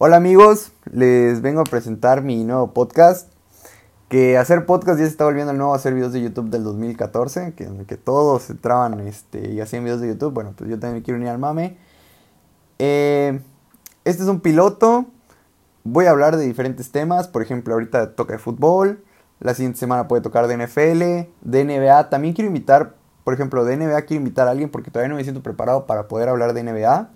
Hola amigos, les vengo a presentar mi nuevo podcast. Que hacer podcast ya se está volviendo el nuevo hacer videos de YouTube del 2014, que, que todos entraban este, y hacían videos de YouTube. Bueno, pues yo también quiero unir al mame. Eh, este es un piloto. Voy a hablar de diferentes temas. Por ejemplo, ahorita toca de fútbol. La siguiente semana puede tocar de NFL, de NBA. También quiero invitar, por ejemplo, de NBA quiero invitar a alguien porque todavía no me siento preparado para poder hablar de NBA.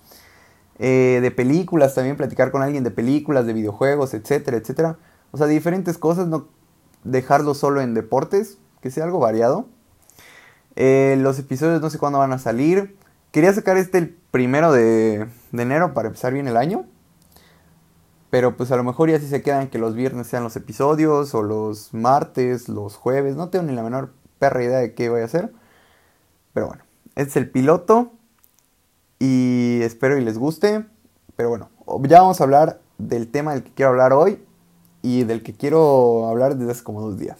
Eh, de películas, también platicar con alguien de películas, de videojuegos, etcétera, etcétera. O sea, diferentes cosas, no dejarlo solo en deportes, que sea algo variado. Eh, los episodios no sé cuándo van a salir. Quería sacar este el primero de, de, enero para empezar bien el año. Pero pues a lo mejor ya si se quedan que los viernes sean los episodios o los martes, los jueves. No tengo ni la menor perra idea de qué voy a hacer. Pero bueno, este es el piloto y espero y les guste. Pero bueno, ya vamos a hablar del tema del que quiero hablar hoy y del que quiero hablar desde hace como dos días.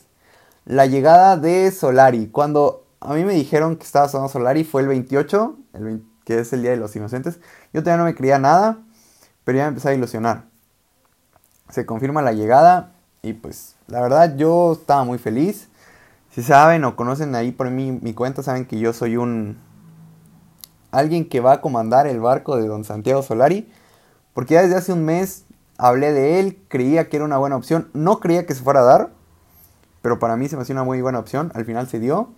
La llegada de Solari. Cuando a mí me dijeron que estaba sonando Solari fue el 28, el que es el Día de los Inocentes. Yo todavía no me creía nada, pero ya me empecé a ilusionar. Se confirma la llegada y pues la verdad yo estaba muy feliz. Si saben o conocen ahí por mí mi cuenta, saben que yo soy un, alguien que va a comandar el barco de don Santiago Solari, porque ya desde hace un mes hablé de él, creía que era una buena opción, no creía que se fuera a dar, pero para mí se me hacía una muy buena opción, al final se dio,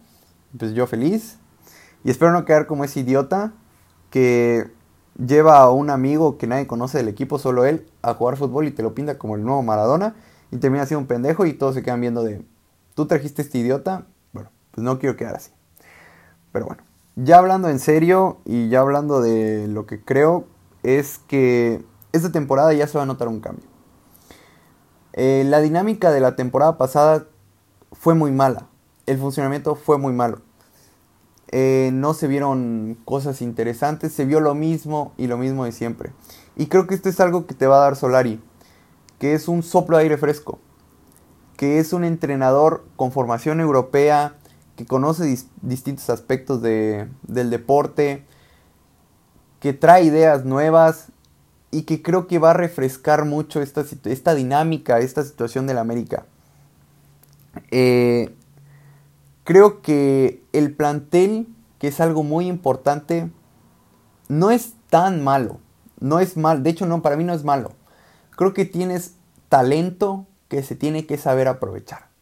pues yo feliz, y espero no quedar como ese idiota que lleva a un amigo que nadie conoce del equipo, solo él, a jugar fútbol y te lo pinta como el nuevo Maradona, y termina siendo un pendejo y todos se quedan viendo de, tú trajiste este idiota, bueno, pues no quiero quedar así. Pero bueno, ya hablando en serio y ya hablando de lo que creo, es que esta temporada ya se va a notar un cambio. Eh, la dinámica de la temporada pasada fue muy mala. El funcionamiento fue muy malo. Eh, no se vieron cosas interesantes, se vio lo mismo y lo mismo de siempre. Y creo que esto es algo que te va a dar Solari, que es un soplo de aire fresco, que es un entrenador con formación europea, que conoce distintos aspectos de, del deporte, que trae ideas nuevas y que creo que va a refrescar mucho esta, esta dinámica, esta situación del América. Eh, creo que el plantel, que es algo muy importante, no es tan malo. No es mal, de hecho no, para mí no es malo. Creo que tienes talento que se tiene que saber aprovechar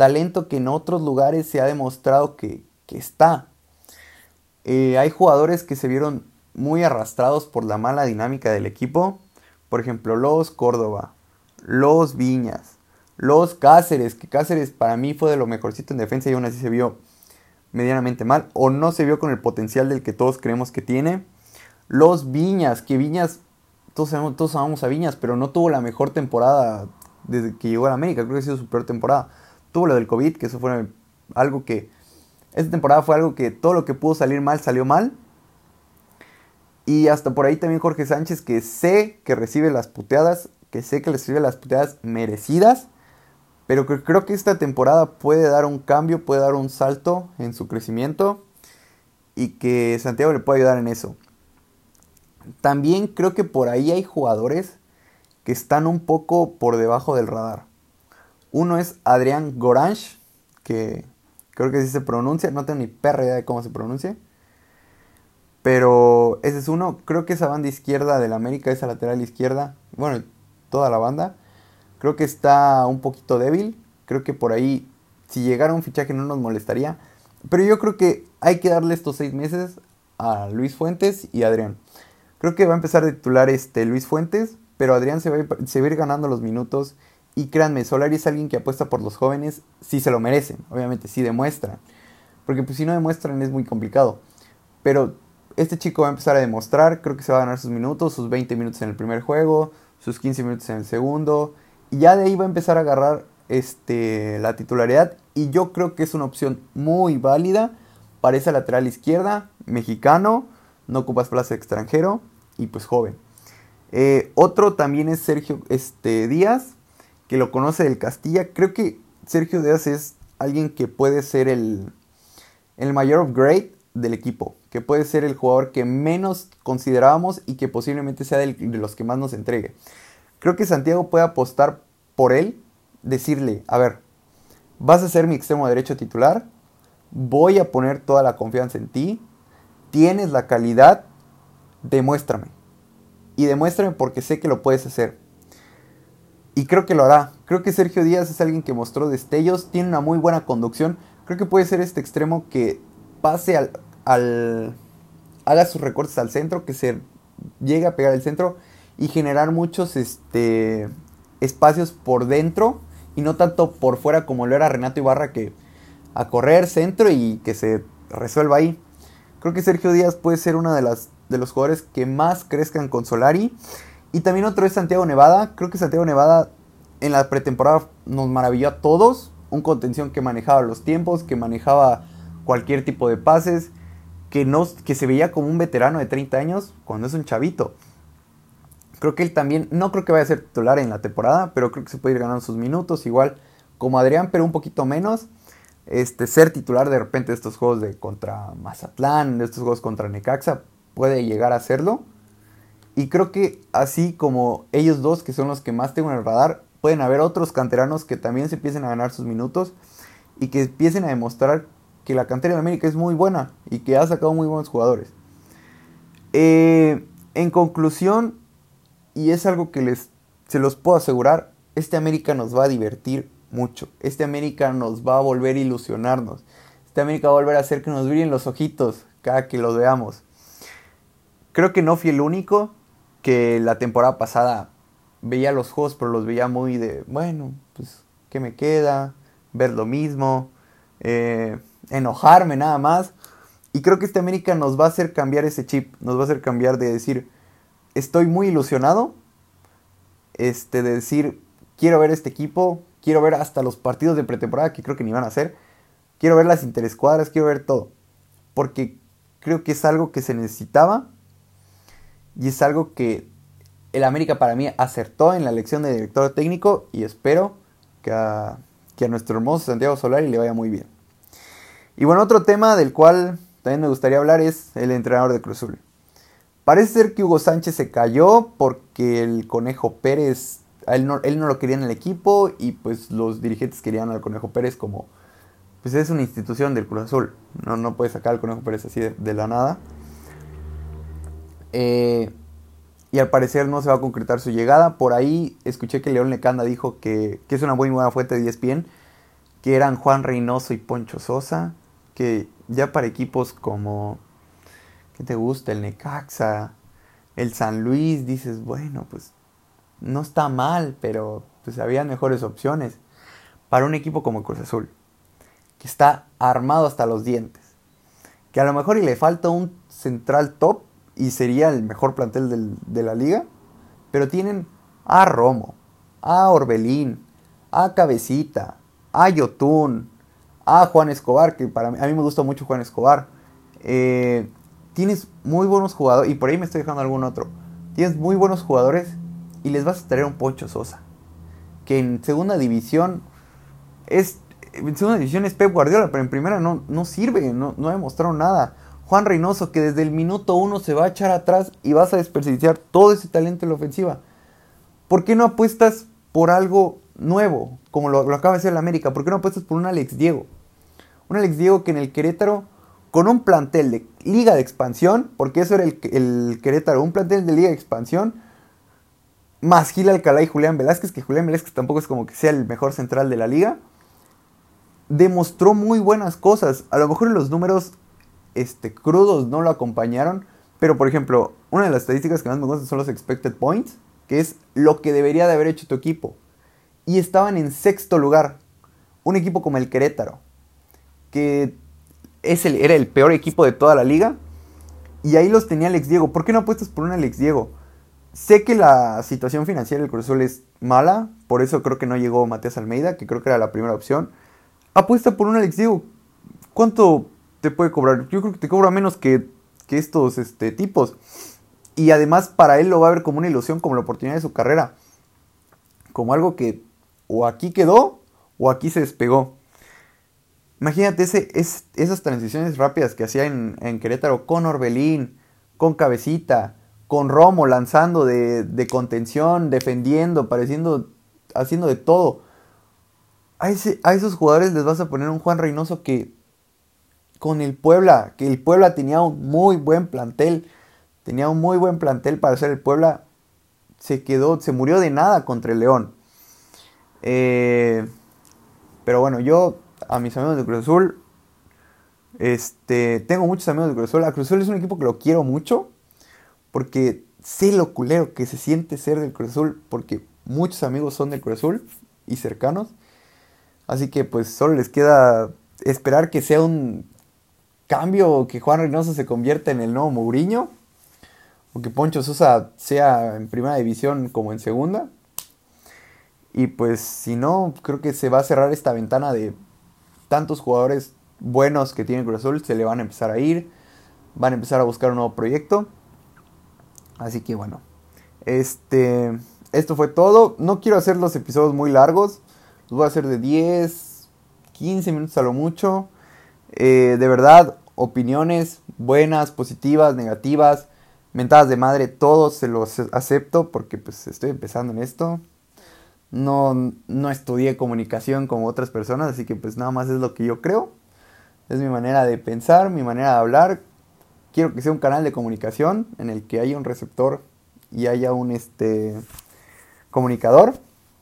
talento que en otros lugares se ha demostrado que, está. Eh, hay jugadores que se vieron muy arrastrados por la mala dinámica del equipo. Por ejemplo, los Córdoba, los Viñas, los Cáceres, que Cáceres para mí fue de lo mejorcito en defensa y aún así se vio medianamente mal. O no se vio con el potencial del que todos creemos que tiene. Los Viñas, que Viñas, todos, sabemos, todos amamos a Viñas, pero no tuvo la mejor temporada desde que llegó a la América. Creo que ha sido su peor temporada tuvo lo del COVID, que eso fue algo que... Esta temporada fue algo que todo lo que pudo salir mal salió mal. Y hasta por ahí también Jorge Sánchez, que sé que recibe las puteadas, que sé que recibe las puteadas merecidas, pero que creo que esta temporada puede dar un cambio, puede dar un salto en su crecimiento y que Santiago le puede ayudar en eso. También creo que por ahí hay jugadores que están un poco por debajo del radar. Uno es Adrián Gorange, que creo que así se pronuncia, no tengo ni perra idea de cómo se pronuncia. Pero ese es uno, creo que esa banda izquierda del América, esa lateral izquierda, bueno, toda la banda, creo que está un poquito débil. Creo que por ahí, si llegara un fichaje no nos molestaría. Pero yo creo que hay que darle estos seis meses a Luis Fuentes y Adrián. Creo que va a empezar a titular este Luis Fuentes, pero Adrián se va, se va a ir ganando los minutos y créanme, Solari es alguien que apuesta por los jóvenes si se lo merecen, obviamente, si demuestran. Porque pues si no demuestran es muy complicado. Pero este chico va a empezar a demostrar, creo que se va a ganar sus minutos, sus 20 minutos en el primer juego, sus 15 minutos en el segundo. Y ya de ahí va a empezar a agarrar este, la titularidad. Y yo creo que es una opción muy válida para esa lateral izquierda, mexicano, no ocupas plaza extranjero y pues joven. Eh, otro también es Sergio este, Díaz, que lo conoce del Castilla. Creo que Sergio Díaz es alguien que puede ser el, el mayor upgrade del equipo, que puede ser el jugador que menos considerábamos y que posiblemente sea de los que más nos entregue. Creo que Santiago puede apostar por él, decirle, a ver, vas a ser mi extremo derecho titular, voy a poner toda la confianza en ti, tienes la calidad, demuéstrame. Y demuéstrame porque sé que lo puedes hacer. Y creo que lo hará. Creo que Sergio Díaz es alguien que mostró destellos, tiene una muy buena conducción. Creo que puede ser este extremo que pase al, al haga sus recortes al centro, que se llegue a pegar el centro y generar muchos este, espacios por dentro y no tanto por fuera como lo era Renato Ibarra que a correr centro y que se resuelva ahí. Creo que Sergio Díaz puede ser uno de, de los jugadores que más crezcan con Solari. Y también otro es Santiago Nevada. Creo que Santiago Nevada en la pretemporada nos maravilló a todos. Un contención que manejaba los tiempos, que manejaba cualquier tipo de pases, que, no, que se veía como un veterano de 30 años cuando es un chavito. Creo que él también, no creo que vaya a ser titular en la temporada, pero creo que se puede ir ganando sus minutos, igual como Adrián, pero un poquito menos. Este, ser titular de repente de estos juegos de contra Mazatlán, de estos juegos contra Necaxa, puede llegar a hacerlo. Y creo que así como ellos dos, que son los que más tengo en el radar, pueden haber otros canteranos que también se empiecen a ganar sus minutos y que empiecen a demostrar que la cantera de América es muy buena y que ha sacado muy buenos jugadores. Eh, en conclusión, y es algo que les se los puedo asegurar, este América nos va a divertir mucho. Este América nos va a volver a ilusionarnos. Este América va a volver a hacer que nos brillen los ojitos cada que lo veamos. Creo que no fui el único que la temporada pasada veía los juegos, pero los veía muy de, bueno, pues, ¿qué me queda? Ver lo mismo, eh, enojarme nada más. Y creo que este América nos va a hacer cambiar ese chip, nos va a hacer cambiar de decir, estoy muy ilusionado, este, de decir, quiero ver este equipo, quiero ver hasta los partidos de pretemporada que creo que ni van a hacer, quiero ver las interescuadras, quiero ver todo, porque creo que es algo que se necesitaba y es algo que el América para mí acertó en la elección de director técnico y espero que a, que a nuestro hermoso Santiago Solari le vaya muy bien. Y bueno, otro tema del cual también me gustaría hablar es el entrenador de Cruzul. Parece ser que Hugo Sánchez se cayó porque el Conejo Pérez, él no, él no lo quería en el equipo y pues los dirigentes querían al Conejo Pérez como, pues es una institución del Cruz Azul, no, no puede sacar al Conejo Pérez así de, la nada. Eh, y al parecer no se va a concretar su llegada. Por ahí escuché que León Lecanda dijo que, es una muy buena fuente de ESPN, que eran Juan Reynoso y Poncho Sosa, que ya para equipos como ¿Qué te gusta? El Necaxa, el San Luis, dices, bueno, pues no está mal, pero pues había mejores opciones para un equipo como Cruz Azul, que está armado hasta los dientes, que a lo mejor y le falta un central top y sería el mejor plantel de la liga, pero tienen a Romo, a Orbelín, a Cabecita, a Yotun, a Juan Escobar, que para a mí me gusta mucho Juan Escobar, eh, tienes muy buenos jugadores, y por ahí me estoy dejando algún otro, tienes muy buenos jugadores y les vas a traer un Poncho Sosa, que en segunda división es, en segunda división es Pep Guardiola, pero en primera no, no sirve, no, no ha demostrado nada. Juan Reynoso, que desde el minuto uno se va a echar atrás y vas a desperdiciar todo ese talento en la ofensiva. ¿Por qué no apuestas por algo nuevo, como lo, acaba de hacer el América? ¿Por qué no apuestas por un Alex Diego? Un Alex Diego que en el Querétaro con un plantel de liga de expansión, porque eso era el, Querétaro, un plantel de liga de expansión, más Gil Alcalá y Julián Velázquez, que Julián Velázquez tampoco es como que sea el mejor central de la liga, demostró muy buenas cosas. A lo mejor en los números este, crudos no lo acompañaron, pero por ejemplo, una de las estadísticas que más me gustan son los expected points, que es lo que debería de haber hecho tu equipo. Y estaban en sexto lugar. Un equipo como el Querétaro, que el, era el peor equipo de toda la liga. Y ahí los tenía Alex Diego. ¿Por qué no apuestas por un Alex Diego? Sé que la situación financiera del Cruz Azul es mala, por eso creo que no llegó Matías Almeida, que creo que era la primera opción. Apuesta por un Alex Diego. ¿Cuánto te puede cobrar? Yo creo que te cobra menos que, que estos este, tipos. Y además para él lo va a ver como una ilusión, como la oportunidad de su carrera. Como algo que o aquí quedó o aquí se despegó. Imagínate ese, esas transiciones rápidas que hacía en, Querétaro con Orbelín, con Cabecita, con Romo lanzando de, de contención, defendiendo, pareciendo, haciendo de todo. A, ese, a esos jugadores les vas a poner un Juan Reynoso que con el Puebla, que el Puebla tenía un muy buen plantel, tenía un muy buen plantel para ser el Puebla, se quedó, se murió de nada contra el León. Eh, pero bueno, yo a mis amigos de Cruz Azul, este, tengo muchos amigos de Cruz Azul. A Cruz Azul es un equipo que lo quiero mucho, porque sé lo culero que se siente ser del Cruz Azul, porque muchos amigos son del Cruz Azul y cercanos. Así que pues solo les queda esperar que sea un cambio, que Juan Reynoso se convierta en el nuevo Mourinho, o que Poncho Sosa sea en primera división como en segunda. Y pues si no, creo que se va a cerrar esta ventana de tantos jugadores buenos que tiene Cruz Azul, se le van a empezar a ir, van a empezar a buscar un nuevo proyecto. Así que bueno, este, esto fue todo. No quiero hacer los episodios muy largos, los voy a hacer de 10, 15 minutos a lo mucho. Eh, de verdad, opiniones buenas, positivas, negativas, mentadas de madre, todos se los acepto porque pues estoy empezando en esto. No, no estudié comunicación como otras personas, así que pues nada más es lo que yo creo. Es mi manera de pensar, mi manera de hablar. Quiero que sea un canal de comunicación en el que haya un receptor y haya un este comunicador.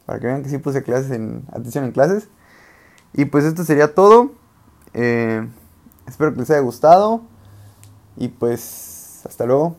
Para que vean que sí puse clases en atención en clases. Y pues esto sería todo. Eh, espero que les haya gustado. Y pues hasta luego.